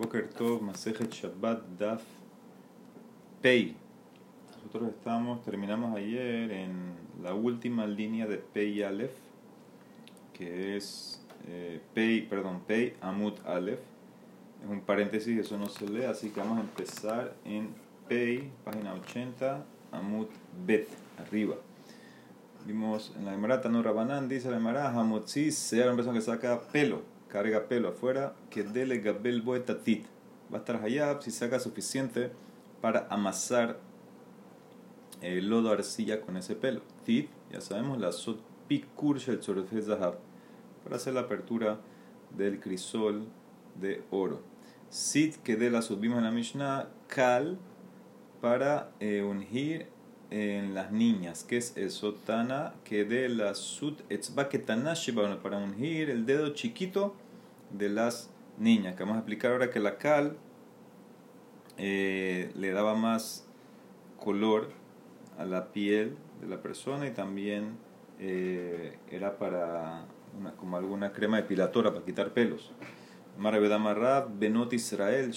Boker Tov, Masejet Shabbat, Daf, Pei. Nosotros estamos, terminamos ayer en la última línea de Pei Aleph, que es eh, Pei, perdón, Pei Amut Aleph. Es un paréntesis, eso no se lee, así que vamos a empezar en Pei, página 80, Amut Bet, arriba. Vimos en la Emara no Rabanán, dice la Emara, Hamotzi, una persona que saca pelo, carga pelo afuera, que dele Gabel Boetatit. Va a estar hayab si saca suficiente para amasar el lodo arcilla con ese pelo. Tit, ya sabemos, la sot pikur shel zahab, para hacer la apertura del crisol de oro. Sit, que de la subimos en la Mishnah, kal, para eh, ungir en las niñas. que es eso? Tana que de la sut etzba para ungir el dedo chiquito de las niñas. Que vamos a explicar ahora que la cal eh, le daba más color a la piel de la persona y también eh, era para como alguna crema depiladora para quitar pelos. Benot Israel,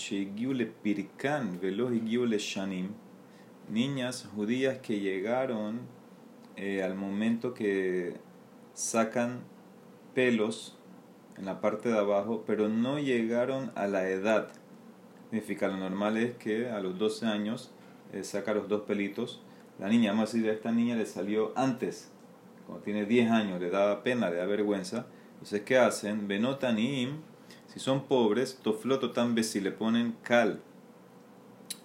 Pirkan, Shanim niñas judías que llegaron eh, al momento que sacan pelos en la parte de abajo, pero no llegaron a la edad. Significa, lo normal es que a los 12 años eh, saca los dos pelitos. La niña, vamos a decir, a esta niña le salió antes, cuando tiene 10 años, le daba pena, le da vergüenza. Entonces, ¿qué hacen? Benotanim, si son pobres, tofloto tan si le ponen cal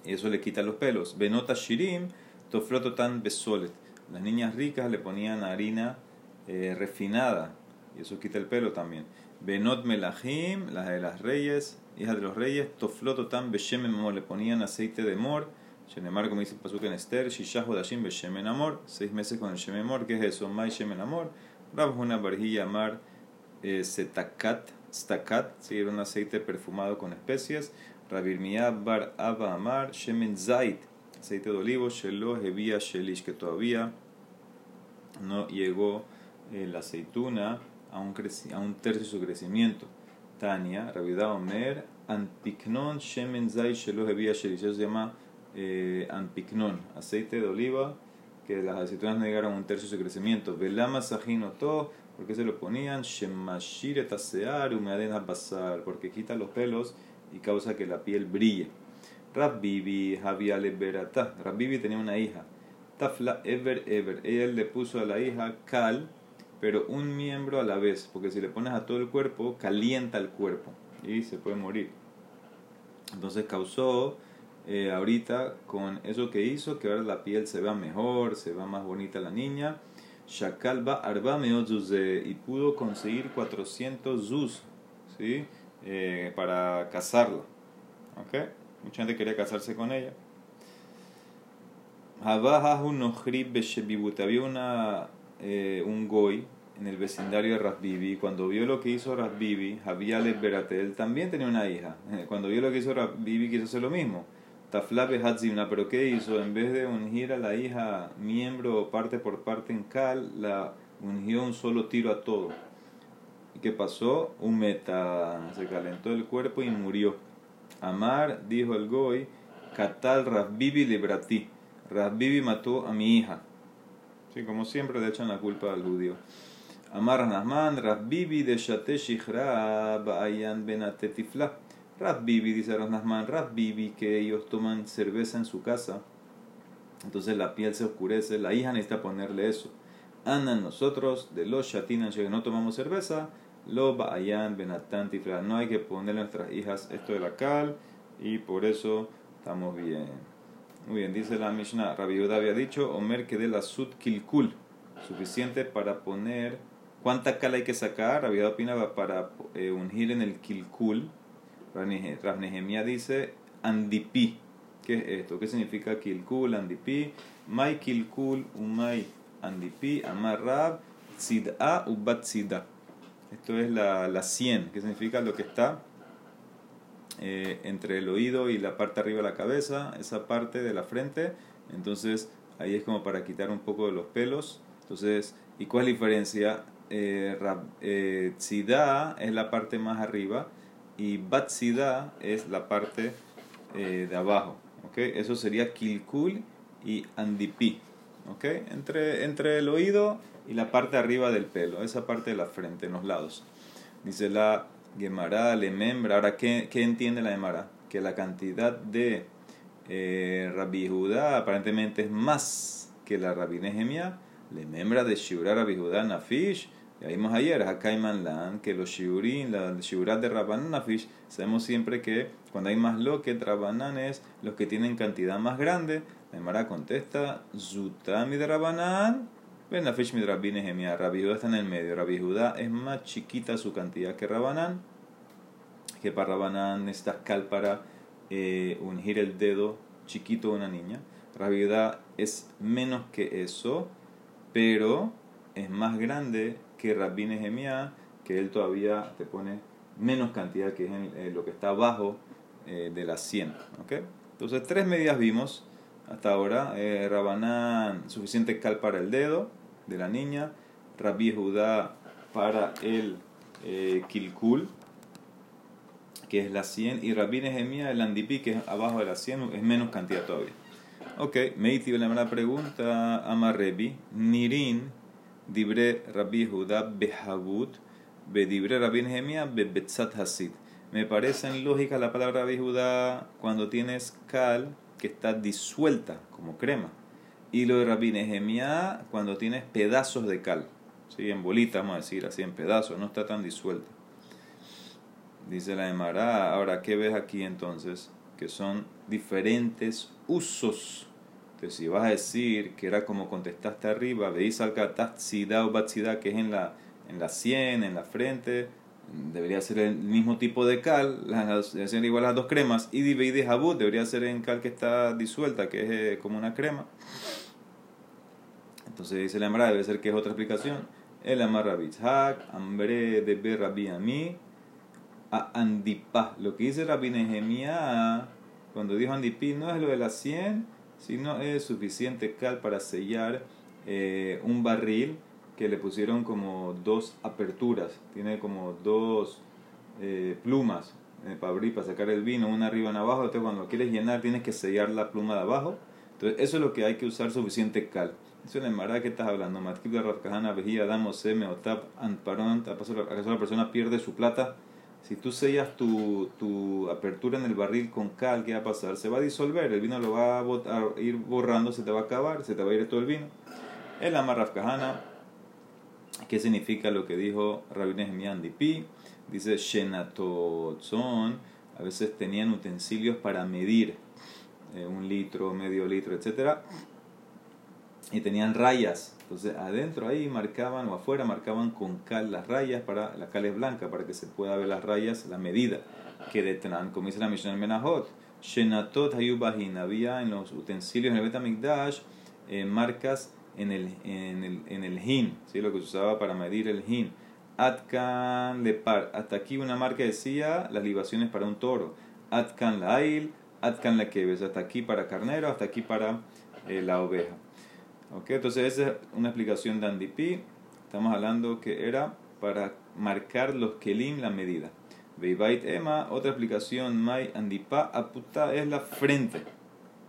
y eso le quita los pelos. Benota shirim, tofloto tan besolet. Las niñas ricas le ponían harina eh, refinada y eso quita el pelo también. Benot melahim, las de las reyes, hijas de los reyes, tofloto tan beshemen amor, le ponían aceite de mor. Shenemar, como dice pasuk en Esther, shishahu dashim beshemen amor, seis meses con el shemen amor, ¿qué es eso? Mai shemen amor. Rab una barjilla amar eh, setakat, stakat, sí, era un aceite perfumado con especias. Rabirmiyah bar Abba Amar, Shemen Zait, aceite de olivo, Shelo Hevia Shelish, que todavía no llegó eh, la aceituna a un, a un tercio de su crecimiento. Tania, Rabida Omer, Anpiknon Shemen Zait Shelo Hevia Shelish, eso se llama eh, aceite de oliva, que las aceitunas a un tercio de su crecimiento. Velama Sajinoto, porque se lo ponían? Shemashir etasear, a pasar, porque quita los pelos y causa que la piel brille. Rabbibi había Leberata. Rabbibi tenía una hija. Tafla Ever Ever. Ella le puso a la hija Cal, pero un miembro a la vez, porque si le pones a todo el cuerpo, calienta el cuerpo y se puede morir. Entonces causó eh, ahorita con eso que hizo que ahora la piel se vea mejor, se vea más bonita la niña. Shakal va arba y pudo conseguir 400 zuz, ¿sí? Eh, para casarla. ¿Okay? Mucha gente quería casarse con ella. Había una, eh, un goy en el vecindario de Rasbibi. Cuando vio lo que hizo Rasbibi, Javier Beratel también tenía una hija. Eh, cuando vio lo que hizo Rasbibi, quiso hacer lo mismo. Taflabe Hatzimna, pero ¿qué hizo? En vez de ungir a la hija miembro parte por parte en cal, la ungió un solo tiro a todo qué pasó? Un meta, se calentó el cuerpo y murió. Amar, dijo el Goy, Katal Rabbibi Lebrati. Rabbibi mató a mi hija. Como siempre le echan la culpa al judío. Amar Nahman, Rabbibi de Shate Ba'ayan Benatetifla. Rabbibi, dice Nahman, Rabbibi, que ellos toman cerveza en su casa. Entonces la piel se oscurece. La hija necesita ponerle eso. Andan nosotros de los shatinan que no tomamos cerveza lo ba'ayan benatan No hay que ponerle a nuestras hijas esto de la cal y por eso estamos bien. Muy bien, dice la Mishnah. Rabbi había dicho, Omer que de la sud kilkul. Suficiente para poner. ¿Cuánta cal hay que sacar? Rabbi opinaba para eh, ungir en el kilkul. Rav dice andipi. ¿Qué es esto? ¿Qué significa kilkul, andipi? Mai kilkul, umay andipi, amar rab, tzid'a ubat esto es la, la 100, que significa lo que está eh, entre el oído y la parte arriba de la cabeza, esa parte de la frente. Entonces ahí es como para quitar un poco de los pelos. Entonces, ¿y cuál es la diferencia? Eh, eh es la parte más arriba y Batsida es la parte eh, de abajo. ¿okay? Eso sería Kilkul y Andipi. ¿okay? Entre, entre el oído y la parte arriba del pelo, esa parte de la frente, en los lados. Dice la Gemara, le membra. Ahora, ¿qué, ¿qué, entiende la Gemara? Que la cantidad de eh, Rabbi Judá aparentemente es más que la Rabbi Nehemia. Le membra de Shura Rabbi Judá Nafish. Ya vimos ayer, acá Lan, que los shiurim, la shiurat de Rabbanan Nafish, sabemos siempre que cuando hay más lo que Rabbanan es los que tienen cantidad más grande. La Gemara contesta, Zutami de Rabbanan, Ben Nafish mi Rabbi Nehemia. Rabbi Judá está en el medio. Rabbi Judá es más chiquita su cantidad que Rabbanan, que para Rabbanan necesitas cal para eh, ungir el dedo chiquito de una niña. Rabbi Judá es menos que eso, pero es más grande que Rabbi Nehemiah, que él todavía te pone menos cantidad, que es eh, lo que está abajo eh, de las 100. ¿okay? Entonces, tres medidas vimos hasta ahora. Eh, Rabanán, suficiente cal para el dedo de la niña. Rabbi Judá para el eh, Kilkul, que es la 100. Y Rabbi Nehemiah, el Andipi, que es abajo de la 100, es menos cantidad todavía. Ok, Meiti, la pregunta, Amarebi, Nirin Dibre Rabbi Judá Behabut, Bedibre Rabbi Nehemia Bebetzat Hasid. Me parece en lógica la palabra Rabbi Judá cuando tienes cal que está disuelta como crema. Y lo de Rabbi cuando tienes pedazos de cal. ¿sí? En bolitas, vamos a decir, así en pedazos, no está tan disuelta. Dice la Emara, ahora, ¿qué ves aquí entonces? Que son diferentes usos entonces, si vas a decir que era como contestaste arriba, veis al que es en la, en la sien, en la frente, debería ser el mismo tipo de cal, deberían ser igual las dos cremas, y de jabut debería ser en cal que está disuelta, que es eh, como una crema. Entonces dice la Amara, debe ser que es otra explicación. El Amar Bitzhak, Ambre de Ber Rabbi a Andipa. Lo que dice Rabbi Nehemia, cuando dijo Andipi, no es lo de la 100 si no es suficiente cal para sellar eh, un barril que le pusieron como dos aperturas, tiene como dos eh, plumas eh, para abrir, para sacar el vino, una arriba y una abajo, entonces cuando quieres llenar tienes que sellar la pluma de abajo, entonces eso es lo que hay que usar suficiente cal. Eso es la que estás hablando, Matkib de Rafkajana, Vejía, Damo, Seme, Otap, Anparon, acaso la persona pierde su plata si tú sellas tu, tu, apertura en el barril con cal, ¿qué va a pasar? Se va a disolver, el vino lo va a, ir borrando, se te va a acabar, se te va a ir todo el vino. El Amarraf Kahana, ¿qué significa lo que dijo Rabbi Nehemiah Pi? Dice Shenatotzon, a veces tenían utensilios para medir eh, un litro, medio litro, etcétera, y tenían rayas entonces adentro ahí marcaban o afuera marcaban con cal las rayas para la cal es blanca para que se pueda ver las rayas, la medida que detrán, como dice la Mishnah en Menahot. Shenatot hayubahin había en los utensilios en el Betamikdash eh, marcas en el, en el, en el hin, ¿sí? lo que se usaba para medir el hin. Atkan lepar, hasta aquí una marca decía las libaciones para un toro. Atkan lail, atkan la keves, hasta aquí para carnero, hasta aquí para eh, la oveja. Okay, entonces esa es una explicación de Andipi. Estamos hablando que era para marcar los kelim la medida. Beibait Ema, otra explicación, Mai Andipa Aputa es la frente.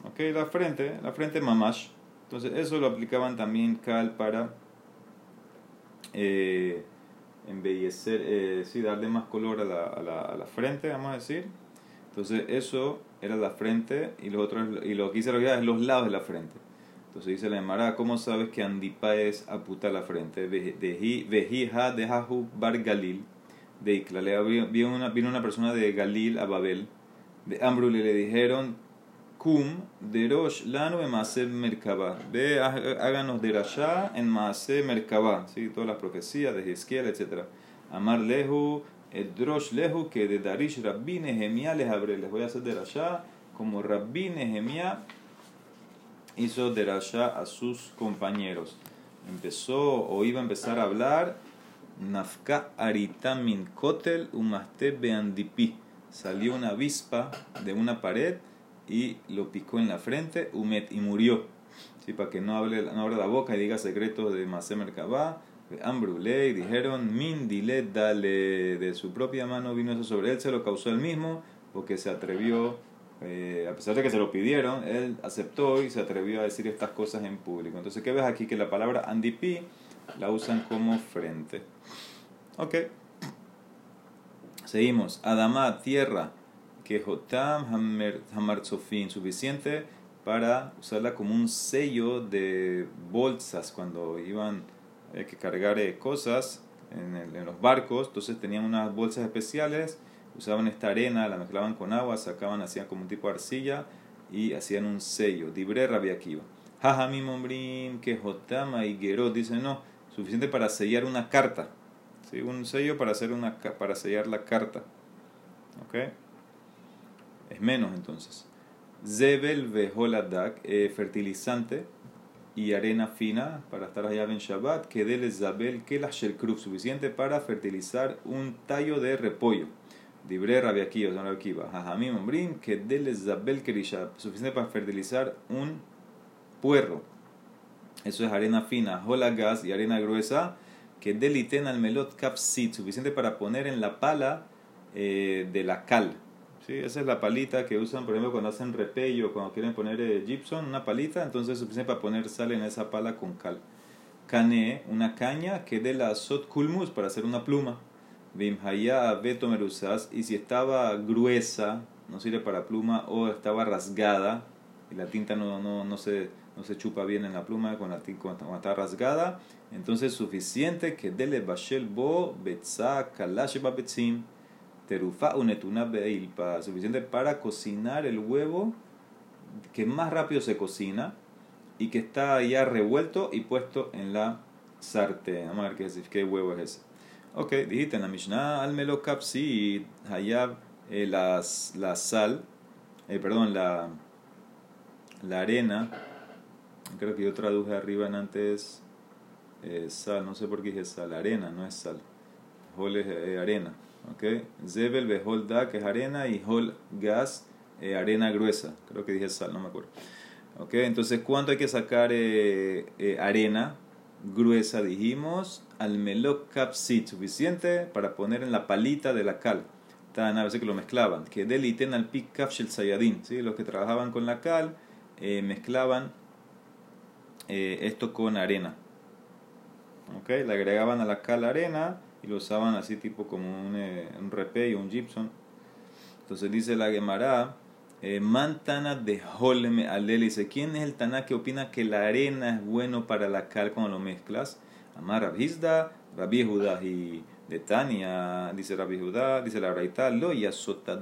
Ok, la frente, la frente mamash. Entonces eso lo aplicaban también Cal para eh, embellecer, eh, sí, darle más color a la, a, la, a la frente, vamos a decir. Entonces eso era la frente y, los otros, y lo que hice es los lados de la frente. Entonces dice la Emara, ¿cómo sabes que Andipa es aputa la frente? Vejija de Jahu Bar Galil, de Ikla. Vino una, vino una persona de Galil a Babel, de Ambrule le dijeron, Kum de Rosh Lanu en Maase Merkabah. Ve, háganos de Rasha en Maase Merkabah. ¿Sí? Todas las profecías de Hezquiel, etc. Amar Lehu, el Drosh Lehu, que de Darish Rabbi Nehemiah les abre. Les voy a hacer de Rasha como Rabbi Nehemiah hizo derasha a sus compañeros. Empezó o iba a empezar a hablar Nafka aritamin kotel umaste beandipi. Salió una avispa de una pared y lo picó en la frente, umet, y murió. ¿Sí? Para que no hable no abra la boca y diga secretos de Masemer Kabá. Ambrulé y dijeron, Mindile, dale, de su propia mano vino eso sobre él, se lo causó él mismo, porque se atrevió, eh, a pesar de que se lo pidieron, él aceptó y se atrevió a decir estas cosas en público. Entonces, ¿qué ves aquí? Que la palabra andipi la usan como frente. Ok. Seguimos. Adamá, tierra, que Jotam Hamarzofin, suficiente para usarla como un sello de bolsas cuando iban a que cargar eh, cosas en, en, los barcos. Entonces tenían unas bolsas especiales, usaban esta arena, la mezclaban con agua, sacaban, hacían como un tipo de arcilla y hacían un sello. Dibre Rabiakiva. Jajami Mombrim, que Jotama y Gerot dicen no, suficiente para sellar una carta. ¿sí? Un sello para, hacer una, para sellar la carta. ¿Ok? Es menos entonces. Zebel veholadak, eh, fertilizante y arena fina para estar allá en Shabbat, que del Zabel la Shelkruf, suficiente para fertilizar un tallo de repollo. Dibre Rabiakiva, son Rabiakiva. Jajamim Ombrim, que del Zabel Kerisha, suficiente para fertilizar un puerro. Eso es arena fina, gas y arena gruesa, que deliten al melot capsit, suficiente para poner en la pala eh, de la cal. ¿Sí? Esa es la palita que usan, por ejemplo, cuando hacen repello, cuando quieren poner eh, gypsum, una palita, entonces es suficiente para poner sal en esa pala con cal. Cane, una caña que de la sot kulmus para hacer una pluma. Bimhaya beto merusas, y si estaba gruesa, no sirve para pluma, o estaba rasgada, y la tinta no, no, no se no se chupa bien en la pluma con la, cuando está rasgada, entonces suficiente que dele bashel bo betza kalash betzim terufa unetuna beilpa, suficiente para cocinar el huevo que más rápido se cocina y que está ya revuelto y puesto en la sartén. Vamos a ver qué, qué huevo es ese. Ok, dijiste en la Mishnah al melokapsi hayab eh, la sal, eh, perdón, la, la arena creo que yo traduje arriba en antes eh, sal, no sé por qué dije sal, arena, no es sal. Hol es eh, arena, ¿ok? Zebel behol da, que es arena, y hol gas, eh, arena gruesa. Creo que dije sal, no me acuerdo. ¿Ok? Entonces, ¿cuánto hay que sacar arena gruesa? Dijimos, al melok capsit, suficiente para poner en la palita de la cal. Tan a veces que lo mezclaban. Que deliten al pic shel sayadin, ¿sí? Los que trabajaban con la cal mezclaban eh, esto con arena. ¿Okay? Le agregaban a la cal arena y lo usaban así tipo como un, eh, un o un gypsum. Entonces dice la Gemara, eh, Mantana de Holme Alel dice, ¿quién es el Taná que opina que la arena es bueno para la cal cuando lo mezclas? Amar Rabhizda, Rabbi Judá y de Tania, dice Rabbi Judá, dice la Raita, lo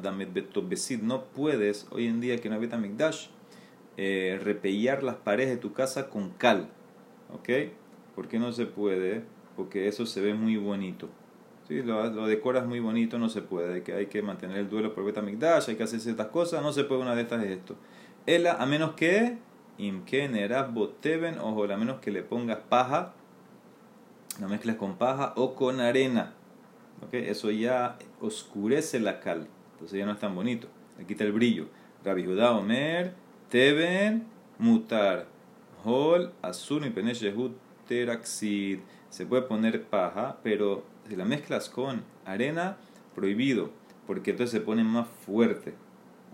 damet besid, no puedes hoy en día que no hay Betamikdash eh, repellar las paredes de tu casa con cal. ¿Ok? ¿Por qué no se puede? Porque eso se ve muy bonito. ¿Sí? Lo, lo decoras muy bonito, no se puede. Que hay que mantener el duelo por Betamigdash, hay que hacer ciertas cosas, no se puede una de estas es esto. Ela, a menos que, imken eras boteben, ojo, a menos que le pongas paja, la mezclas con paja o con arena. ¿Ok? Eso ya oscurece la cal. Entonces ya no es tan bonito. Le quita el brillo. Rabbi Judá Omer Teben mutar. Hol azul y peneshehut teraxid. Se puede poner paja, pero si la mezclas con arena, prohibido, porque entonces se pone más fuerte.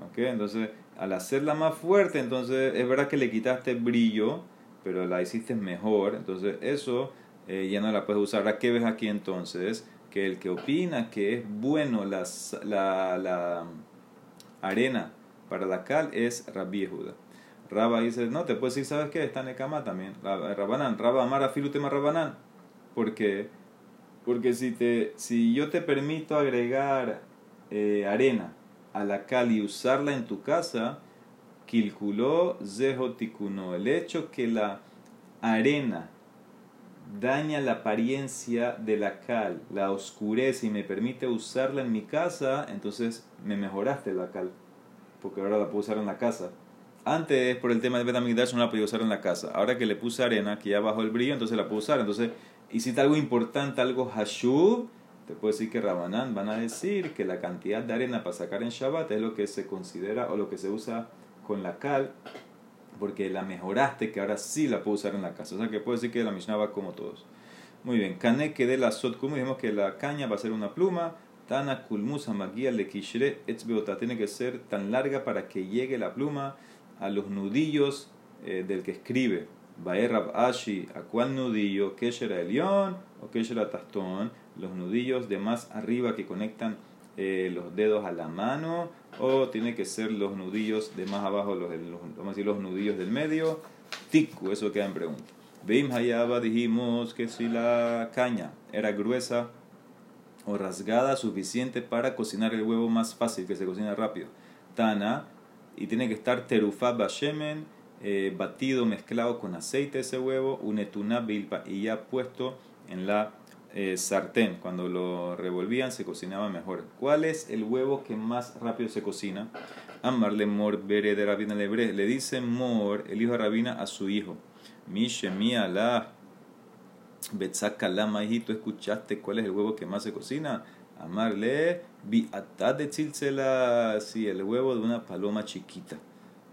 ¿Ok? Entonces, al hacerla más fuerte, entonces es verdad que le quitaste brillo, pero la hiciste mejor. Entonces, eso eh, ya no la puedes usar. Ahora, ¿qué ves aquí entonces? Que el que opina que es bueno la, la, la arena para la cal es Rabbi Yehuda. Rabba dice, no, te puedes decir, ¿sabes qué? Está cama también. Rabanán, Rabba Amara Filutema Rabanán. ¿Por qué? Porque si, te, si yo te permito agregar eh, arena a la cal y usarla en tu casa, kilkuló zehotikuno. El hecho que la arena daña la apariencia de la cal, la oscurece y me permite usarla en mi casa, entonces me mejoraste la cal porque ahora la puedo usar en la casa. Antes, por el tema de Betamigdash, no la podía usar en la casa. Ahora que le puse arena, que ya bajó el brillo, entonces la puedo usar. Entonces, hiciste algo importante, algo hashub, te puedo decir que Rabanán van a decir que la cantidad de arena para sacar en Shabbat es lo que se considera o lo que se usa con la cal, porque la mejoraste, que ahora sí la puedo usar en la casa. O sea que puedo decir que la Mishnah va como todos. Muy bien, Kane que de la sot como dijimos que la caña va a ser una pluma. Tana kulmusa magia le kishre etzbeota. Tiene que ser tan larga para que llegue la pluma a los nudillos eh, del que escribe. Baerrab Ashi, ¿a cuál nudillo? Kesher Elión o Kesher Tastón? Los nudillos de más arriba que conectan eh, los dedos a la mano, o tiene que ser los nudillos de más abajo, los, los, vamos a decir los nudillos del medio. Tiku, eso queda en pregunta. Beim Hayaba dijimos que si la caña era gruesa o rasgada suficiente para cocinar el huevo más fácil, que se cocina rápido. Tana, y tiene que estar terufá bashemen, eh, batido, mezclado con aceite ese huevo, unetuna bilpa, y ya puesto en la eh, sartén. Cuando lo revolvían se cocinaba mejor. ¿Cuál es el huevo que más rápido se cocina? Amarle mor bere de Rabina Lebre. Le dice mor, el hijo de Rabina, a su hijo. Mishe mía la Betzakala, hijito, ¿escuchaste cuál es el huevo que más se cocina? Amarle, vi de chilcela, sí, el huevo de una paloma chiquita.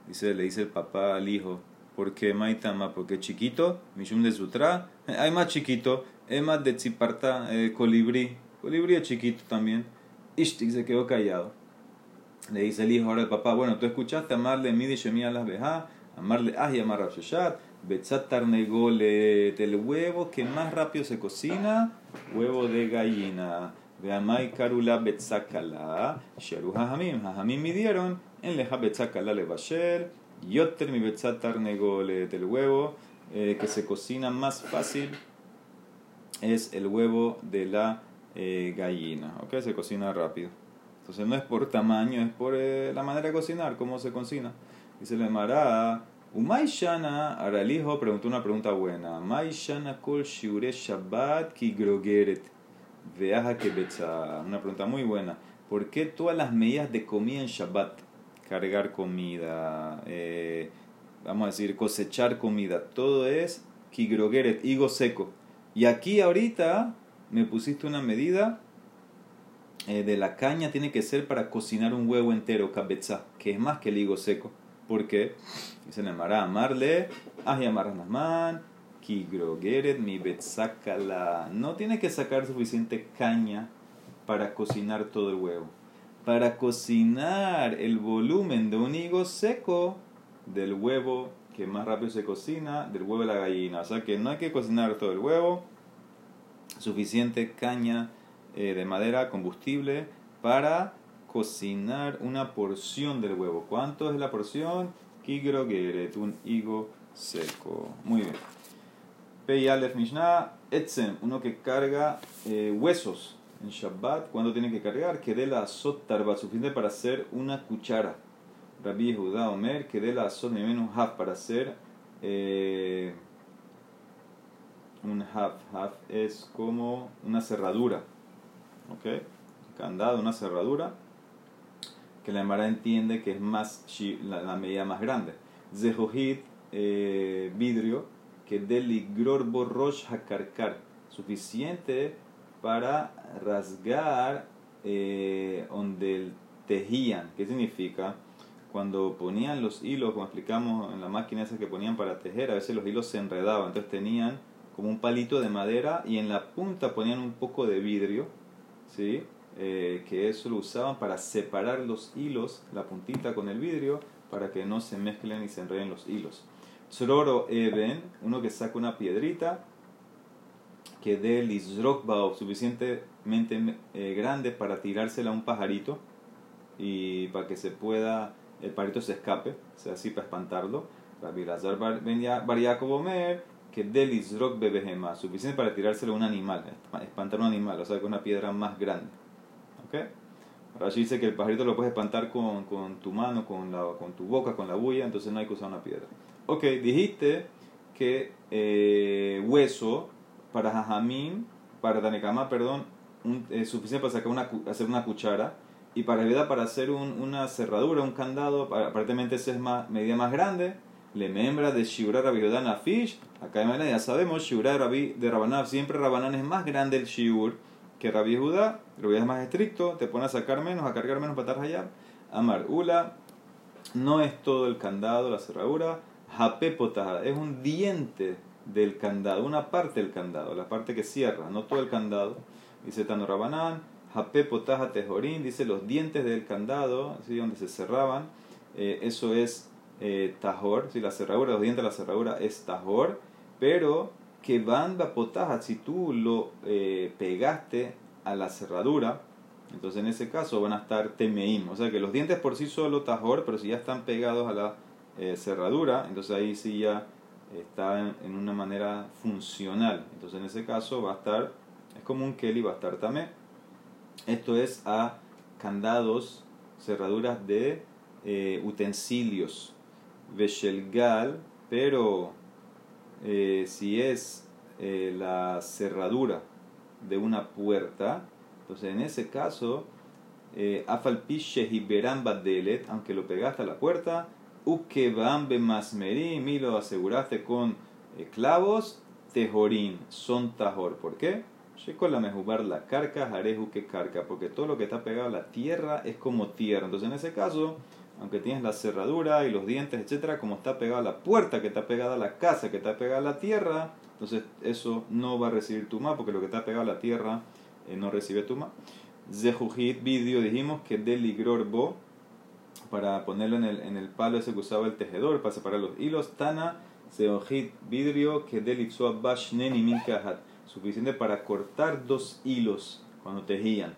Dice, le dice el papá al hijo, ¿por qué maitama? Porque chiquito, mishum de sutra, hay más chiquito, es más de tziparta, eh, colibrí, colibrí es chiquito también. Ishtik se quedó callado. Le dice el hijo ahora al papá, bueno, tú escuchaste amarle midi shemia las beja, amarle ah y amar Betzat tarnegolet, el huevo que más rápido se cocina, huevo de gallina. Veamai karula betzakala, sheru hajamim. Hajamim midieron en leja betzakala le basher, yoter mi betzat tarnegolet, el huevo eh, que se cocina más fácil es el huevo de la eh, gallina, ¿ok? Se cocina rápido. Entonces no es por tamaño, es por eh, la manera de cocinar, cómo se cocina. Dice le mará Umay Shana, hijo preguntó una pregunta buena. May Shana kol shiure Shabbat ki grogeret. Veaja que Una pregunta muy buena. ¿Por qué todas las medidas de comida en Shabbat? Cargar comida, eh, vamos a decir, cosechar comida. Todo es ki grogeret, higo seco. Y aquí ahorita me pusiste una medida eh, de la caña, tiene que ser para cocinar un huevo entero, kabetza, que es más que el higo seco. ¿Por qué? Dice Nemara, amarle, man, kigrogeret mi betzakala. No tiene que sacar suficiente caña para cocinar todo el huevo. Para cocinar el volumen de un higo seco del huevo que más rápido se cocina, del huevo de la gallina. O sea que no hay que cocinar todo el huevo. Suficiente caña eh, de madera, combustible, para cocinar una porción del huevo. ¿Cuánto es la porción? Kigrogeret, un higo seco. Muy bien. Peyalef Mishnah, Etzem, uno que carga eh, huesos en Shabbat. ¿Cuándo tiene que cargar? Que de la azot tarba, suficiente para hacer una cuchara. Rabbi Judá Omer, que de la azot menos haf, para hacer eh, un haf. Haf es como una cerradura. ¿Ok? Candado, una cerradura que la Emara entiende que es más la, medida más grande. Zehohit, eh, vidrio, que deligror borrosh hakarkar, suficiente para rasgar eh, donde tejían. ¿Qué significa? Cuando ponían los hilos, como explicamos en la máquina esa que ponían para tejer, a veces los hilos se enredaban, entonces tenían como un palito de madera y en la punta ponían un poco de vidrio, ¿sí? Eh, que eso lo usaban para separar los hilos, la puntita con el vidrio, para que no se mezclen y se enreden los hilos. Tzroro Eben, uno que saca una piedrita que dé lizrokbao suficientemente eh, grande para tirársela a un pajarito y para que se pueda, el pajarito se escape, o sea, así para espantarlo. Rabbi Lazar Bar que dé lizrok bebehema, suficiente para tirárselo a un animal, espantar un animal, o sea, con una piedra más grande. ¿Okay? Rashi dice que el pajarito lo puedes espantar con, con tu mano, con, la, con tu boca, con la bulla, entonces no hay que usar una piedra. Ok, dijiste que eh, hueso para jajamín, para Tanekama, perdón, es suficiente para sacar una, hacer una cuchara. Y para vida para hacer un, una cerradura, un candado, aparentemente esa es más, medida más grande. Le membra de Shiura Rabbi Fish. Acá en ya sabemos, Shiura de Rabanab, siempre Rabanán es más grande el Shiur que Rabbi Judá, Rabbi es más estricto, te pone a sacar menos, a cargar menos para allá. Amar Ula, no es todo el candado, la cerradura. Japepota, es un diente del candado, una parte del candado, la parte que cierra, no todo el candado. Dice Tanorabanán, Jape potaja tejorín, dice los dientes del candado, ¿sí? donde se cerraban, eh, eso es eh, tajor, ¿sí? la cerradura, los dientes de la cerradura es tajor, pero que van potaja, si tú lo eh, pegaste a la cerradura, entonces en ese caso van a estar temeim, o sea que los dientes por sí solo tajor, pero si ya están pegados a la cerradura, entonces ahí sí ya está en, una manera funcional, entonces en ese caso va a estar, es como un keli, va a estar tamé. Esto es a candados, cerraduras de eh, utensilios, veshelgal, pero eh, si es eh, la cerradura de una puerta, entonces en ese caso, afalpiche hiberan badelet, aunque lo pegaste a la puerta, ukeban masmerim y lo aseguraste con clavos, tejorín, son tajor. ¿Por qué? la mejubar la carca, jareju que carca, porque todo lo que está pegado a la tierra es como tierra. Entonces, en ese caso, aunque tienes la cerradura y los dientes, etcétera, como está pegada a la puerta, que está pegada a la casa, que está pegada a la tierra, entonces eso no va a recibir tuma, porque lo que está pegado a la tierra eh, no recibe tuma. Zehujit video dijimos que deligrorbo, para ponerlo en el, en el palo ese que usaba el tejedor, para separar los hilos, tana, zehujit vidrio que bashneni min suficiente para cortar dos hilos cuando tejían.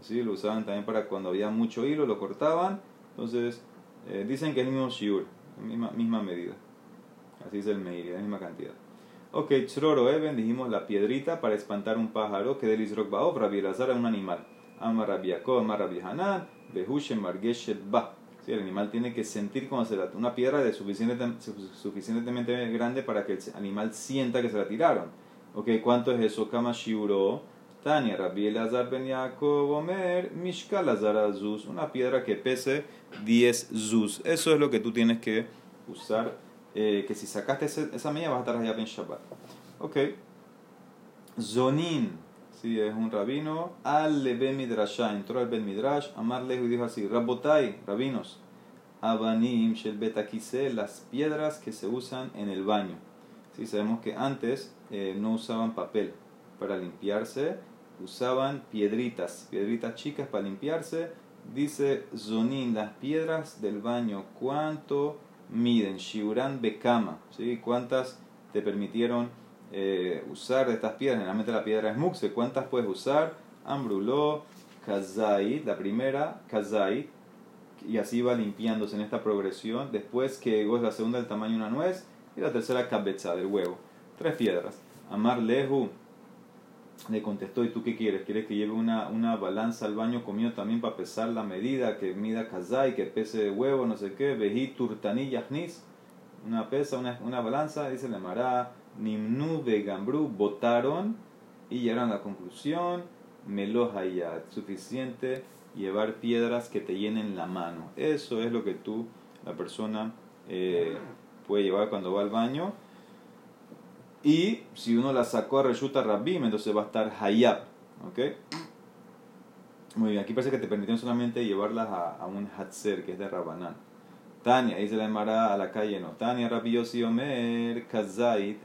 ¿Sí? Lo usaban también para cuando había mucho hilo, lo cortaban. Entonces, eh, dicen que es el mismo shiur, la misma, misma medida. Así es el meir, la misma cantidad. Ok, Tzroro Eben, dijimos la piedrita para espantar un pájaro que del Isrok Baob, Rabbi Elazar un animal. Amar Rabbi Yaakov, Margeshet Ba. El animal tiene que sentir cuando se la una piedra de suficiente, suficientemente grande para que el animal sienta que se la tiraron. Ok, ¿cuánto es eso? Kama shiuro. Tania Rabbi Elazar ben Yaakov Omer Mishkal. Una piedra que pese 10 zuz. Eso es lo que tú tienes que usar. Eh, que si sacaste esa medida vas a estar allá en Shabbat. Ok. Zonin. Sí, es un rabino. Al Ben. Entró al Ben Midrash. Amarle y dijo así: Rabotai, rabinos. Abanim Shel Betakise. Las piedras que se usan en el baño. Sí, sabemos que antes eh, no usaban papel para limpiarse, usaban piedritas, piedritas chicas para limpiarse. Dice Zonin, las piedras del baño, ¿cuánto miden? Shiuran Bekama, ¿sí? ¿cuántas te permitieron eh, usar de estas piedras? Generalmente la piedra es muxe, ¿cuántas puedes usar? Ambruló, Kazait, la primera, Kazait, y así va limpiándose en esta progresión. Después que es la segunda del tamaño de una nuez, y la tercera, cabeza del huevo tres piedras. Amar Lehu le contestó, ¿y tú qué quieres? ¿Quieres que lleve una, una balanza al baño conmigo también para pesar la medida, que mida kazai, que pese de huevo, no sé qué? Veji turtani yahnis, una pesa, una, una balanza, dice la Mará, Nimnu Gambru, votaron y llegaron a la conclusión, Melohayat, suficiente llevar piedras que te llenen la mano. Eso es lo que tú, la persona, eh, puede llevar cuando va al baño y si uno la sacó a Reshuta Rabim, entonces va a estar Hayab. ¿Ok? Muy bien, aquí parece que te permitieron solamente llevarlas a, un Hatzer, que es de Rabanán. Tania, dice la Emara a la calle, no. Tania Rabbi Omer Kazait,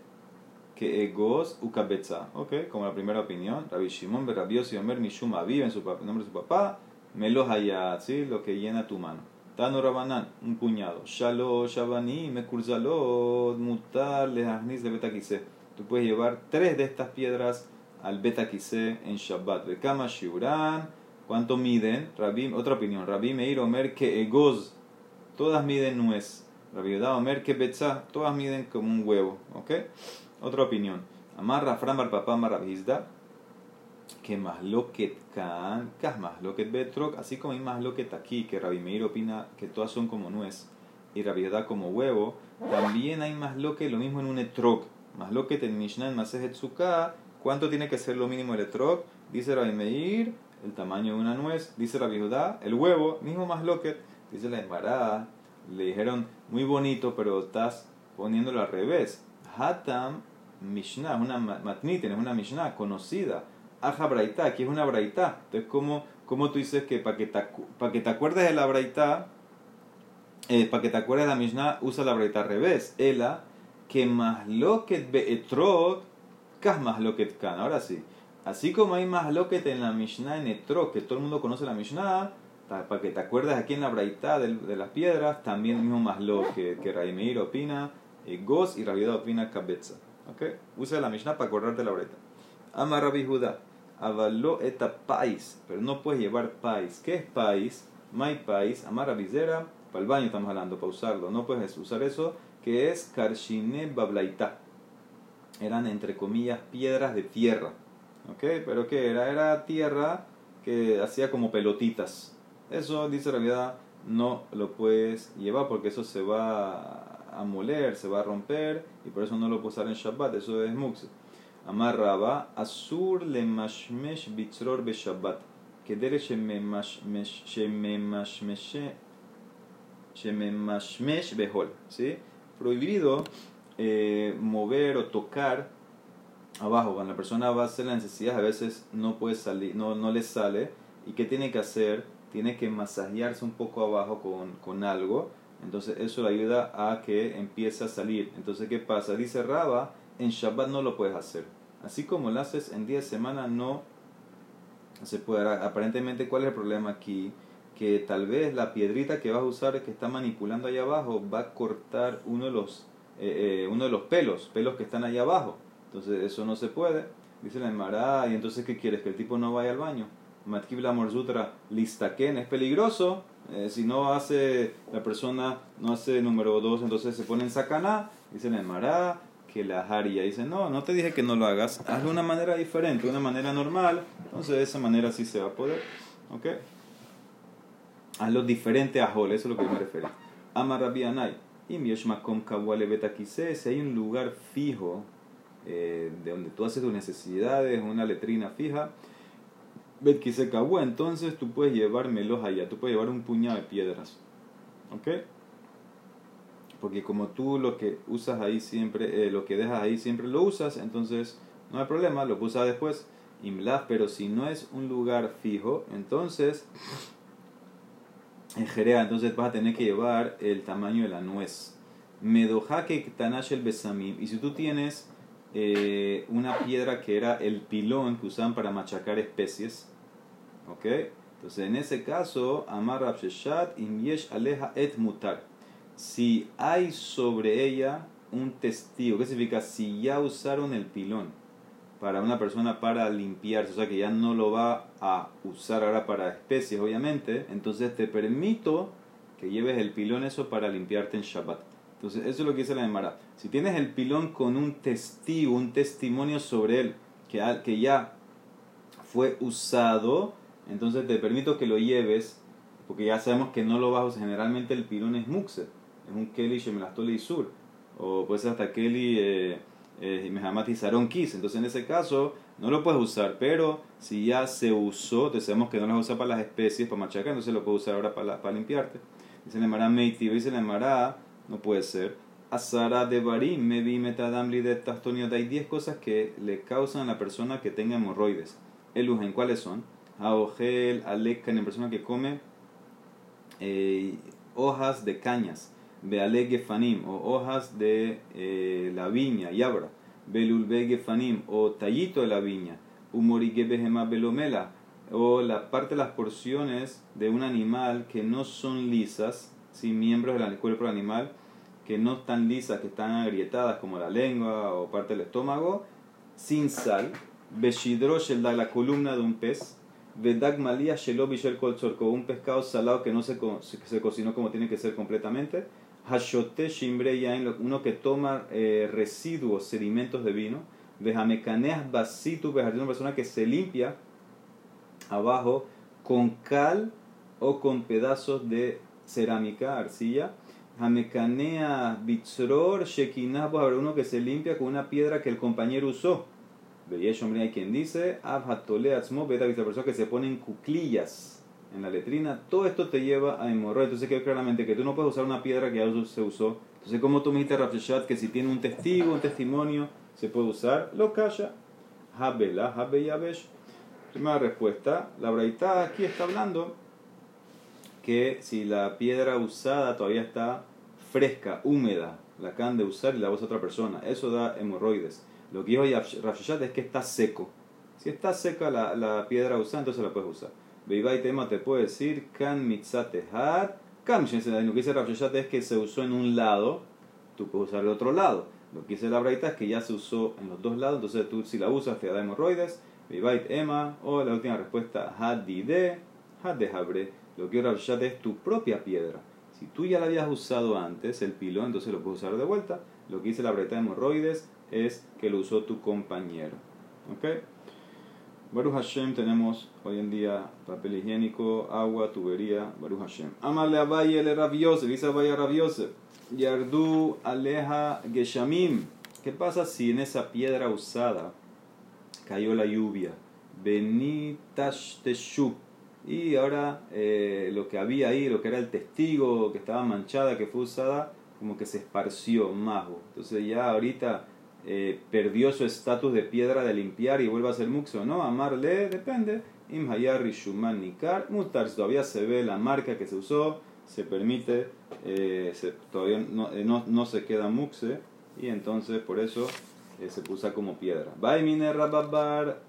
que egos ukabetza. Ok, como la primera opinión. Rabbi Shimon, Rabbi Yossi Omer Mishuma, vive en su nombre de su papá. Melo Hayat, ¿sí? Lo que llena tu mano. Tano Rabanán, un puñado. Shalo, Shabani, Mekurzalot, Mutar, Lehahnis de Betakise. Tú puedes llevar tres de estas piedras al Betakise en Shabbat. Bekama Shiuran. ¿Cuánto miden? Rabim, otra opinión. Rabbi Meir Omer que Egoz. Todas miden nuez. Rabbi Omer que Betza. Todas miden como un huevo. ¿Ok? Otra opinión. Amarra Fran Papá Marabizda que más lo que can, más lo que betrok, así como hay más lo que aquí, que Rabbi Meir opina que todas son como nuez y Rabbi como huevo, también hay más lo que lo mismo en un etrog, más lo que en Mishnah en Masejet ¿cuánto tiene que ser lo mínimo el etrog? Dice Rabbi Meir, el tamaño de una nuez, dice Rabbi el huevo, mismo más lo que, dice la embarada, le dijeron muy bonito, pero estás poniéndolo al revés. Hatam Mishnah, una matniten, es una Mishnah conocida aja braita, aquí es una braita. Entonces, ¿cómo, cómo tú dices que para que, te, que te acuerdes de la braita, eh, para que te acuerdes de la Mishnah, usa la braita al revés? Ela, que más loquet beetrot, kas más loquet kan. Ahora sí, así como hay más loquet en la Mishnah en que todo el mundo conoce la Mishnah, para que te acuerdes aquí en la braita de, las piedras, también el mismo más loquet que Raimeir opina, eh, Goz y Rabiedad opina Kabetza. ¿Ok? Usa la Mishnah para acordarte la braita. Ama Rabbi Judá, avaló eta pais, pero no puedes llevar pais. ¿Qué es pais? My pais, amar Vizera, para el baño estamos hablando, para usarlo. No puedes usar eso, que es karshine bablaita. Eran entre comillas piedras de tierra. ¿Ok? ¿Pero qué era? Era tierra que hacía como pelotitas. Eso, dice la realidad, no lo puedes llevar porque eso se va a moler, se va a romper y por eso no lo puedes usar en Shabbat. Eso es muxe. Amarraba, Asur le mashmesh bitzror be Shabbat. Que dere shememashmesh behol. ¿Sí? Prohibido eh, mover o tocar abajo. Cuando la persona va a hacer la necesidad, a veces no puede salir, no, no le sale. ¿Y qué tiene que hacer? Tiene que masajearse un poco abajo con, con algo. Entonces eso le ayuda a que empiece a salir. Entonces, ¿qué pasa? Dice Raba en Shabbat no lo puedes hacer. Así como lo haces en día de semana, no se puede. Aparentemente, ¿cuál es el problema aquí? Que tal vez la piedrita que vas a usar, que está manipulando allá abajo, va a cortar uno de los, eh, eh, uno de los pelos, pelos que están allá abajo. Entonces, eso no se puede. Dice la Emara, y entonces, ¿qué quieres? Que el tipo no vaya al baño. Matkibla Morzutra Listaken es peligroso. Eh, si no hace, la persona no hace número dos, entonces se pone en sacaná. Dice la Emara, que la haría. Dice, no, no te dije que no lo hagas, hazlo de una manera diferente, de una manera normal, entonces de esa manera sí se va a poder. ¿Ok? Hazlo diferente a Hol, eso es lo que yo me refiero. Ama Rabbi Anay, si hay un lugar fijo eh, de donde tú haces tus necesidades, una letrina fija, Bet entonces tú puedes llevármelos allá, tú puedes llevar un puñado de piedras. ¿Ok? porque como tú lo que usas ahí siempre, eh, lo que dejas ahí siempre lo usas, entonces no hay problema, lo usas después, imlaf, pero si no es un lugar fijo, entonces en Jerea, entonces vas a tener que llevar el tamaño de la nuez. Medohake tanash el besamim, y si tú tienes eh, una piedra que era el pilón que usaban para machacar especies, ¿ok? Entonces en ese caso, Amar Aleja et Mutar si hay sobre ella un testigo, ¿qué significa? Si ya usaron el pilón para una persona para limpiarse, o sea que ya no lo va a usar ahora para especies, obviamente, entonces te permito que lleves el pilón eso para limpiarte en Shabbat. Entonces, eso es lo que dice la Emara. Si tienes el pilón con un testigo, un testimonio sobre él, que, que ya fue usado, entonces te permito que lo lleves, porque ya sabemos que no lo usar. Generalmente el pilón es muxer es un Kelly Shemelastoli Sur, o puede ser hasta Kelly eh, eh, Mehamat Kis. Entonces, en ese caso, no lo puedes usar, pero si ya se usó, te sabemos que no lo vas a usar para las especies, para machacar, entonces lo puedes usar ahora para, para limpiarte. Dice la Emara Meiti, dice la Emara, no puede ser. Asara de Barim, me vi metadam de Hay 10 cosas que le causan a la persona que tenga hemorroides. ¿en ¿cuáles son? Aogel, Aleka, en persona que come eh, hojas de cañas Beale Gefanim, o hojas de eh, la viña, yabra. Belulbe Gefanim, o tallito de la viña. Umorige Behema Belomela, o la parte las porciones de un animal que no son lisas, sin miembros del cuerpo animal, que no están lisas, que están agrietadas, como la lengua o parte del estómago, sin sal. Da la columna de un pez. Vedag Malia un pescado salado que no se, se cocinó como tiene que ser completamente Hashote Shimbre uno que toma eh, residuos, sedimentos de vino. Vejamecaneas Basitu, una persona que se limpia abajo con cal o con pedazos de cerámica, arcilla. Jamecanea Bitzror Shekinah, pues uno que se limpia con una piedra que el compañero usó. Veyesh, hombre, hay quien dice, Abhatole Atzmo, la persona que se pone en cuclillas en la letrina, todo esto te lleva a hemorroides. Entonces queda claramente que tú no puedes usar una piedra que ya se usó. Entonces, como tú me dijiste, que si tiene un testigo, un testimonio, se puede usar, lo calla. Habela, Yabesh. Primera respuesta, la braita aquí está hablando que si la piedra usada todavía está fresca, húmeda, la acaban de usar y la usa otra persona. Eso da hemorroides. Lo que dijo Rafshashat es que está seco. Si está seca la, la piedra usada, entonces la puedes usar. Beibay tema te puede decir, kan mitzatehar, kan Lo que dice Rafshashat es que se usó en un lado, tú puedes usar el otro lado. Lo que dice la braita es que ya se usó en los dos lados, entonces tú si la usas te da hemorroides. Beibay ema, o la última respuesta, hadide, habre. Lo que Rafshashat es tu propia piedra. Si tú ya la habías usado antes, el pilón, entonces lo puedes usar de vuelta. Lo que dice la braita de hemorroides es que lo usó tu compañero. ¿Ok? Baruch Hashem tenemos hoy en día papel higiénico, agua, tubería, Baruch Hashem. Amarle a Valle le Rabiose, dice Valle Rabiose. Yardu aleja geshamim. ¿Qué pasa si en esa piedra usada cayó la lluvia? Benitash. Y ahora eh, lo que había ahí, lo que era el testigo que estaba manchada, que fue usada, como que se esparció más. Entonces ya ahorita eh, perdió su estatus de piedra de limpiar y vuelve a ser muxo, ¿no? Amarle depende. Imhayar Shuman Nikar, Mutar, todavía se ve la marca que se usó, se permite, eh, todavía eh, no, no, se queda muxe y entonces por eso se puso como piedra. Baimine Rababar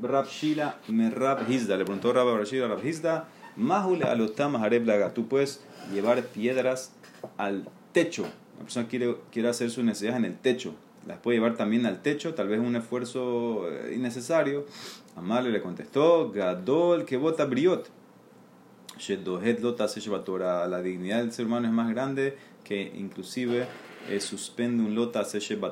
Rabshila Merab Hizda, le preguntó Rabshila Rab Hizda, Mahule Alotam Hareblaga, tú puedes llevar piedras al techo. La persona quiere, quiere hacer sus necesidades en el techo las puede llevar también al techo, tal vez un esfuerzo eh, innecesario. Amarle le contestó, Gadol que vota briot. La dignidad del ser humano es más grande que inclusive eh, suspende un lota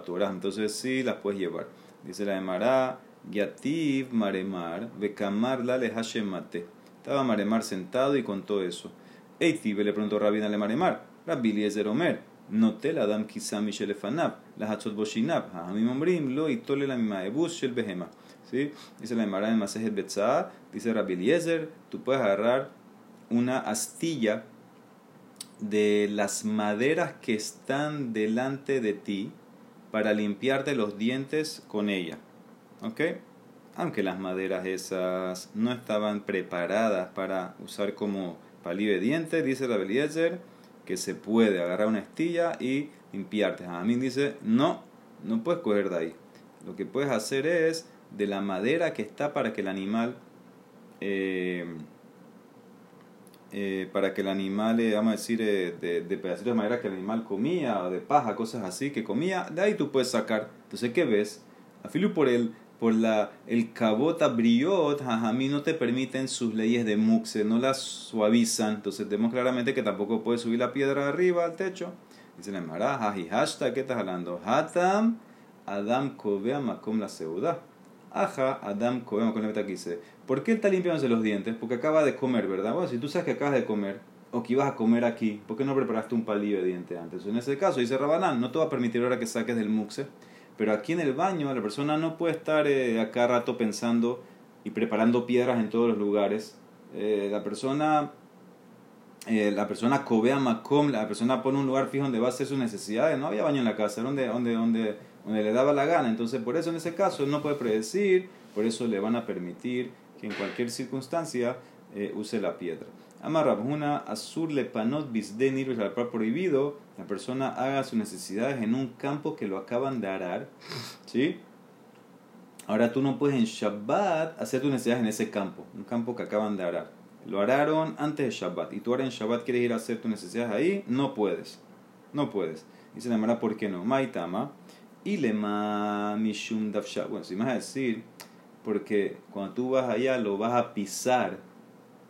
Torah. Entonces sí las puedes llevar. Dice la de Mará, Yativ Maremar, Bekamar la Hashemate. Estaba Maremar sentado y contó eso. Eitibe le preguntó Rabina le Maremar, Rabbi Eliezer Omer, Notel Adam Kisam Mishelefanab, la Hachot Boshinab, Hamim Ombrim, Lo Itole la Mimaebus Shel Behema. ¿Sí? Dice la Emara de Masejet Betzah, dice Rabbi Eliezer, tú puedes agarrar una astilla de las maderas que están delante de ti para limpiarte los dientes con ella. ¿Ok? Aunque las maderas esas no estaban preparadas para usar como palillo de dientes, dice Rabbi Eliezer, que se puede agarrar una estilla y limpiarte. A mí dice, no, no puedes coger de ahí. Lo que puedes hacer es de la madera que está para que el animal, eh, eh, para que el animal, eh, vamos a decir, de, de, pedacitos de madera que el animal comía, o de paja, cosas así que comía, de ahí tú puedes sacar. Entonces, ¿qué ves? Afilo por el por la, el cabota briot, mí no te permiten sus leyes de muxe, no las suavizan. Entonces vemos claramente que tampoco puedes subir la piedra arriba al techo. Dice la Mara, hashtag, ¿qué estás hablando? Hatam, Adam Kovea Makom la Seuda. Aja, Adam Kovea Makom la dice, ¿por qué está limpiándose los dientes? Porque acaba de comer, ¿verdad? Bueno, si tú sabes que acabas de comer, o que ibas a comer aquí, ¿por qué no preparaste un palillo de diente antes? En ese caso, dice Rabanán, no te va a permitir ahora que saques del muxe pero aquí en el baño la persona no puede estar eh, acá rato pensando y preparando piedras en todos los lugares. Eh, la persona eh, la persona cobea macom, la persona pone un lugar fijo donde va a hacer sus necesidades. No había baño en la casa, donde, donde, donde, donde le daba la gana. Entonces, por eso en ese caso no puede predecir, por eso le van a permitir que en cualquier circunstancia eh, use la piedra. Azur prohibido la persona haga sus necesidades en un campo que lo acaban de arar, ¿sí? Ahora tú no puedes en Shabbat hacer tus necesidades en ese campo, un campo que acaban de arar. Lo araron antes de Shabbat y tú ahora en Shabbat quieres ir a hacer tus necesidades ahí, no puedes. No puedes. Dice la Mara, ¿por qué no? Maitama. Y lema mishum Bueno, si me vas a decir, porque cuando tú vas allá lo vas a pisar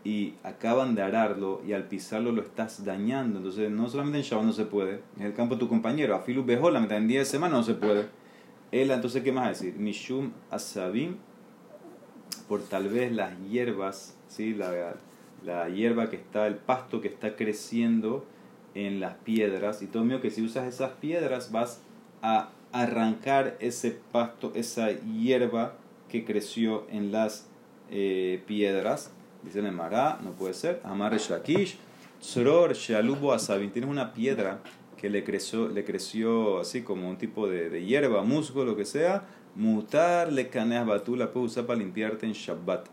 y acaban de ararlo y al pisarlo lo estás dañando. Entonces, no solamente en Shabbat no se puede, en el campo de tu compañero, a Filu la mitad en 10 de semana no se puede. Él, entonces, ¿qué más decir? Mishum Asabim, por tal vez las hierbas, ¿sí? la, la hierba que está, el pasto que está creciendo en las piedras. Y todo mío que si usas esas piedras vas a arrancar ese pasto, esa hierba que creció en las eh, piedras Dice el Mará, no puede ser. Amar Shakish, Tzror Shalubo Asabin. Tienes una piedra que le creció, le creció así como un tipo de, de hierba, musgo, lo que sea. Mutar le caneas batú, la puedes usar para limpiarte en Shabbat.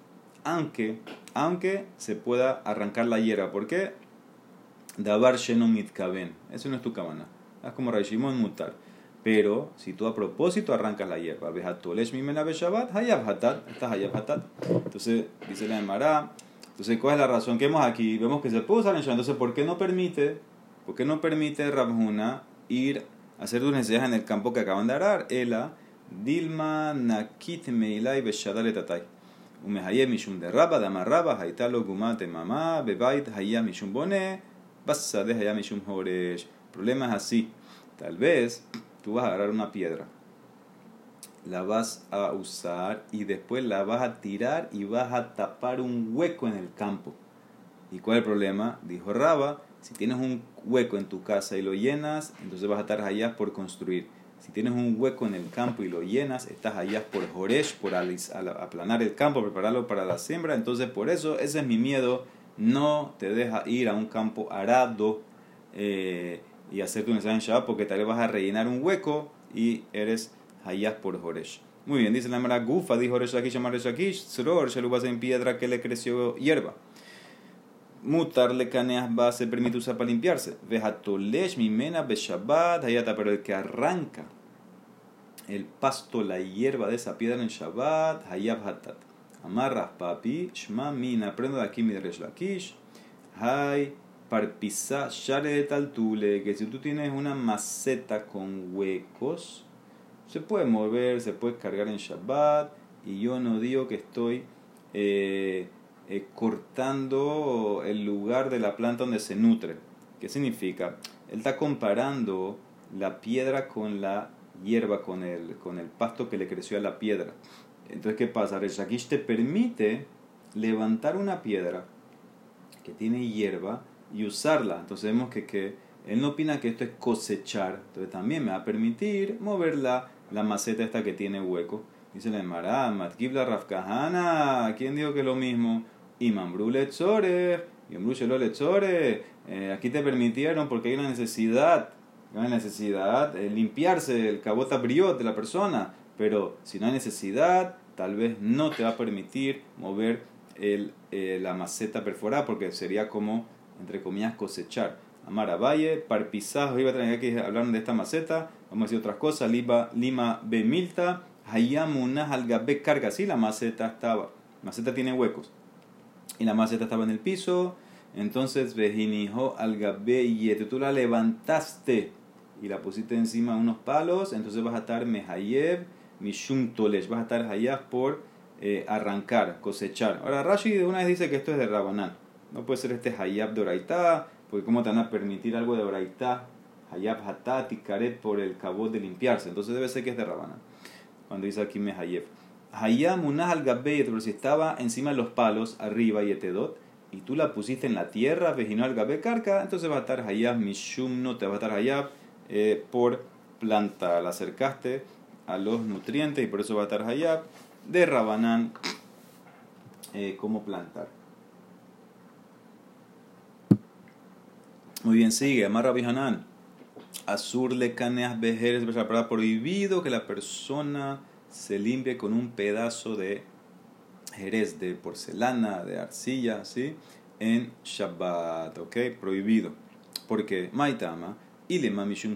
Aunque, aunque se pueda arrancar la hierba. ¿Por qué? Dabar shenom mitkaben. Eso no es tu cabana. Es como Raishimon mutar. Pero si tú a propósito arrancas la hierba. Entonces, dice la Emara, entonces, ¿cuál es la razón que vemos aquí? Vemos que se puede usar en Shabbat. Entonces, ¿por qué no permite, por qué no permite Rabhuna ir a hacer tus necesidades en el campo que acaban de arar? Ela, Dilma nakit meilai beshadale tatay. De raba, dama raba, haitalo gumate mamá, bebait haya mishum bone, basade haya mishum horesh. El problema es así. Tal vez tú vas a agarrar una piedra, la vas a usar y después la vas a tirar y vas a tapar un hueco en el campo. ¿Y cuál es el problema? Dijo Raba, si tienes un hueco en tu casa y lo llenas, entonces vas a estar allá por construir. Si tienes un hueco en el campo y lo llenas, estás allá por Joresh, por aplanar el campo, prepararlo para la siembra. Entonces, por eso, ese es mi miedo. No te deja ir a un campo arado eh, y hacer tu en Shabbat porque tal vez vas a rellenar un hueco y eres hayas por Joresh. Muy bien, dice la Mara Gufa, dijo Joresh aquí, llamar aquí, Sror, Shelubas en piedra que le creció hierba. Mutar le caneas va se permite usar para limpiarse. Vejatolesh mimena beshabat hayata, pero el que arranca el pasto, la hierba de esa piedra en Shabbat, hayab hatat. Amarras papi, shma mina, aprendo de aquí mi lakish. Hay parpisa share de taltule, que si tú tienes una maceta con huecos, se puede mover, se puede cargar en Shabbat, y yo no digo que estoy eh, eh, cortando el lugar de la planta donde se nutre. ¿Qué significa? Él está comparando la piedra con la hierba, con el, con el pasto que le creció a la piedra. Entonces, ¿qué pasa? Reshakish te permite levantar una piedra que tiene hierba y usarla. Entonces vemos que, que él no opina que esto es cosechar. Entonces también me va a permitir moverla la maceta esta que tiene hueco. Dice la Emara, Matkibla Rafkahana, ¿quién dijo que es lo mismo? Y Mambrú Lechore, y Mambrú Lechore, eh, aquí te permitieron porque hay una necesidad, hay una necesidad, eh, limpiarse el cabota briot de la persona, pero si no hay necesidad, tal vez no te va a permitir mover el, eh, la maceta perforada porque sería como, entre comillas, cosechar. Amara Valle, Parpisaz, iba a tener que hablar de esta maceta, vamos a decir otras cosas, Lima, Lima Bemilta, Hayamunah Algabe carga, sí, la maceta estaba, la maceta tiene huecos, y la maceta estaba en el piso, entonces Vejinijo Algabe tú la levantaste y la pusiste encima de unos palos, entonces vas a estar Mehayev Mishum vas a estar Hayab por eh, arrancar, cosechar. Ahora Rashi de una vez dice que esto es de Rabanán, no puede ser este Hayab de Oraitá, porque cómo te van a permitir algo de Braitá, Hayab Hatat y por el cabot de limpiarse. Entonces debe ser que es de Rabana. Cuando dice aquí me Hayab. Hayab Munah al pero si estaba encima de los palos, arriba y etedot, y tú la pusiste en la tierra, vejino al Gabé Carca, entonces va a estar Hayab Mishum, no te va a estar Hayab eh, por planta. La acercaste a los nutrientes y por eso va a estar Hayab de Rabanán eh, como plantar. Muy bien, sigue. Amarra Bihanan. Azur le caneas vejeres, prohibido que la persona se limpie con un pedazo de jerez, de porcelana, de arcilla, ¿sí? En Shabbat, ¿ok? Prohibido. Porque Maitama, y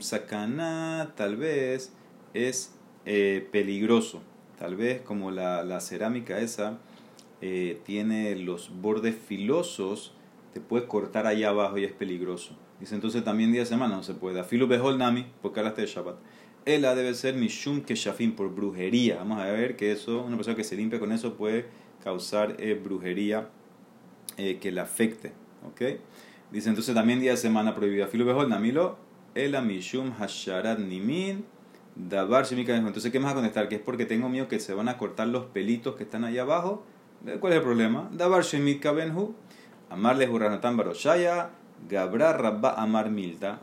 sakana, tal vez es eh, peligroso. Tal vez como la, la cerámica esa eh, tiene los bordes filosos, te puedes cortar allá abajo y es peligroso. Dice entonces también día de semana no se puede. Afilu behol nami, porque está de Shabbat. Ella debe ser mishum keshafim por brujería. Vamos a ver que eso, una persona que se limpia con eso puede causar eh, brujería eh, que le afecte. ¿Ok? Dice entonces también día de semana prohibido. Afilu behol namilo. Ela mishum hasharat nimin. Dabar Entonces, ¿qué más a contestar? Que es porque tengo miedo que se van a cortar los pelitos que están ahí abajo. ¿Cuál es el problema? Dabar shemit kabenhu. Amarle Hurranatán Baroshaya, Gabra Rabba Amar Milta,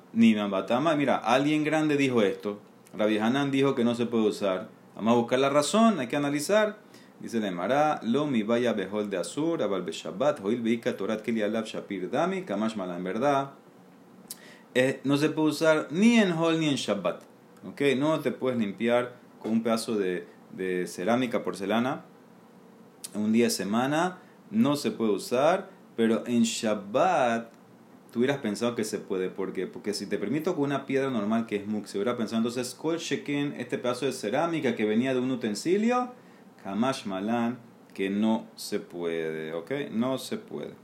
Batama. Mira, alguien grande dijo esto. Rabbi Hanan dijo que no se puede usar. Vamos a buscar la razón, hay que analizar. Dice Nemara, Lo mi vaya behol de Azur, Abal Beshabbat, Hoil Beika Torat Keli Alab Shapir Dami, Kamash Mala. En verdad, eh, no se puede usar ni en Hol ni en Shabbat. ¿Ok? No te puedes limpiar con un pedazo de, de cerámica, porcelana, un día de semana. No se puede usar pero en Shabbat tú hubieras pensado que se puede. ¿Por qué? Porque si te permito con una piedra normal que es muk, se hubiera pensado entonces, kol sheken, este pedazo de cerámica que venía de un utensilio, kamash malan, que no se puede, ¿ok? No se puede.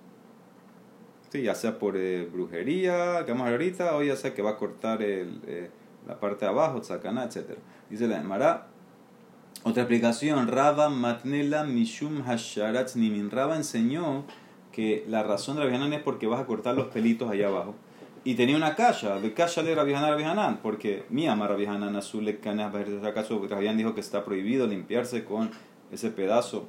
Sí, ya sea por eh, brujería, que vamos a ver ahorita, o ya sea que va a cortar el, eh, la parte de abajo, tzakana, etc. Dice la Emara. Otra explicación, Raba Matnela Mishum Hasharatz Nimin. Raba enseñó que la razón de Rabbi es porque vas a cortar los pelitos allá abajo. Y tenía una calla, de calla de Rabbi Hanan, porque mi ama Rabbi Hanan azul le canas, acaso Rabbi dijo que está prohibido limpiarse con ese pedazo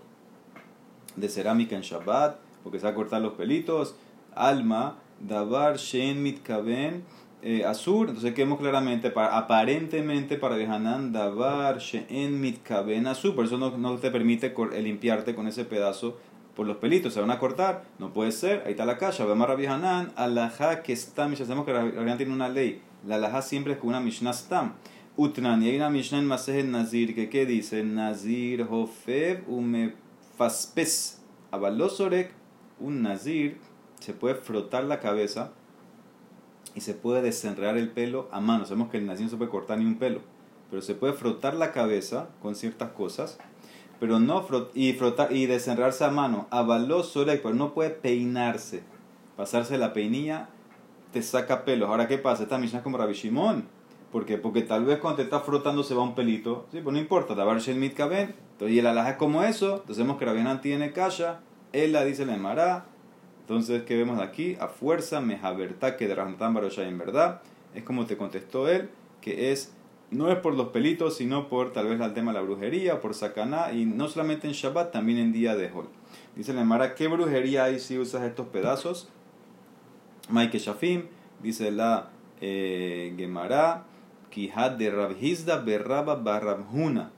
de cerámica en Shabbat, porque se va a cortar los pelitos. Alma, Dabar Shen Mitkaben eh, Azur. Entonces, quedemos claramente, para, aparentemente para Hanan, Dabar Shen Mitkaben Azur. Por eso no, no te permite limpiarte con ese pedazo por los pelitos, se van a cortar, no puede ser, ahí está la calle, Vamos Rabbi Hanan, alajá que está, ya sabemos que Rabbi tiene una ley, la alajá siempre es con una Mishnah Stam. Utran, y hay una Mishnah en Masej Nazir, que ¿qué dice? Nazir Hofev Umefaspes. Abalosorek, un Nazir se puede frotar la cabeza y se puede desenredar el pelo a mano. Sabemos que el Nazir no se puede cortar ni un pelo, pero se puede frotar la cabeza con ciertas cosas pero no y frotar y desenredarse a mano, avaló solek, pero no puede peinarse, pasarse la peinilla te saca pelos. Ahora qué pasa, esta misión es como Rabbi Shimon, porque porque tal vez cuando te estás frotando se va un pelito, sí, pues no importa, davar shel mitkaben, entonces y el alhaja es como eso, entonces vemos que Rabbi tiene calla, él la dice la Emara, entonces qué vemos aquí, a fuerza mejaberta que de en verdad, es como te contestó él, que es no es por los pelitos, sino por tal vez el tema de la brujería, por sacaná, y no solamente en Shabbat, también en día de Hol. Dice la Mara, ¿qué brujería hay si usas estos pedazos? Maike Shafim, dice la eh, Gemara, Kihad de Rabhizda Berraba Barrabhuna,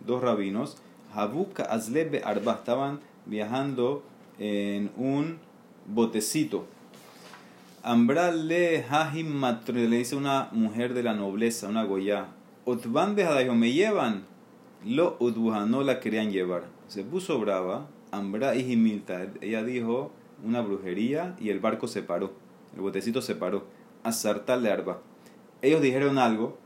dos rabinos, Habuka Azlebe Arba, estaban viajando en un botecito Ambrale Hahim le dice una mujer de la nobleza, una goya. Otvan de me llevan. Lo no la querían llevar. Se puso brava. Ambra y. Ella dijo una brujería y el barco se paró. El botecito se paró. Azartal de arba. Ellos dijeron algo.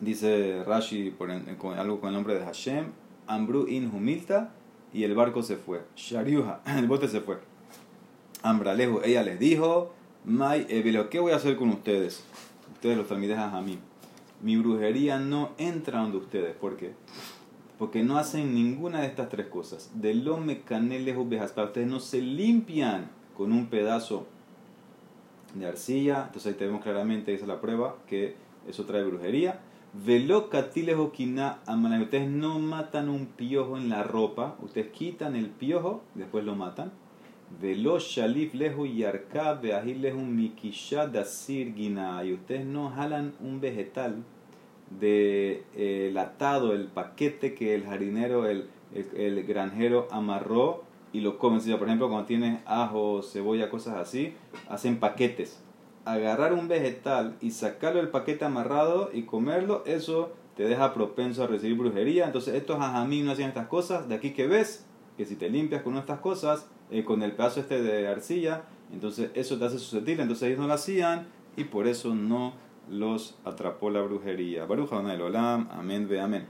Dice Rashi con, algo con el nombre de Hashem. Ambru in humilta. Y el barco se fue. Shariuha. El bote se fue. Ambralejo. Ella les dijo. May ¿qué voy a hacer con ustedes? Ustedes los talmidejas a mí. Mi brujería no entra donde ustedes. ¿Por qué? Porque no hacen ninguna de estas tres cosas. De lo mecanelejo para Ustedes no se limpian con un pedazo de arcilla. Entonces ahí tenemos claramente, esa es la prueba, que eso trae brujería. Velo catilejo quina Ustedes no matan un piojo en la ropa. Ustedes quitan el piojo, después lo matan. Velo shalif lehu yarka beahil lehu mikisha dasir gina. Y ustedes no jalan un vegetal de eh, el atado, el paquete que el jardinero, el, el, granjero amarró y lo comen. por ejemplo, cuando tienes ajo, cebolla, cosas así, hacen paquetes. Agarrar un vegetal y sacarlo del paquete amarrado y comerlo, eso te deja propenso a recibir brujería. Entonces, estos ajamí no hacían estas cosas. De aquí que ves que si te limpias con estas cosas, eh, con el pedazo este de arcilla, entonces eso te hace susceptible, entonces ellos no lo hacían y por eso no los atrapó la brujería. Baruja Olam, amén ve amén.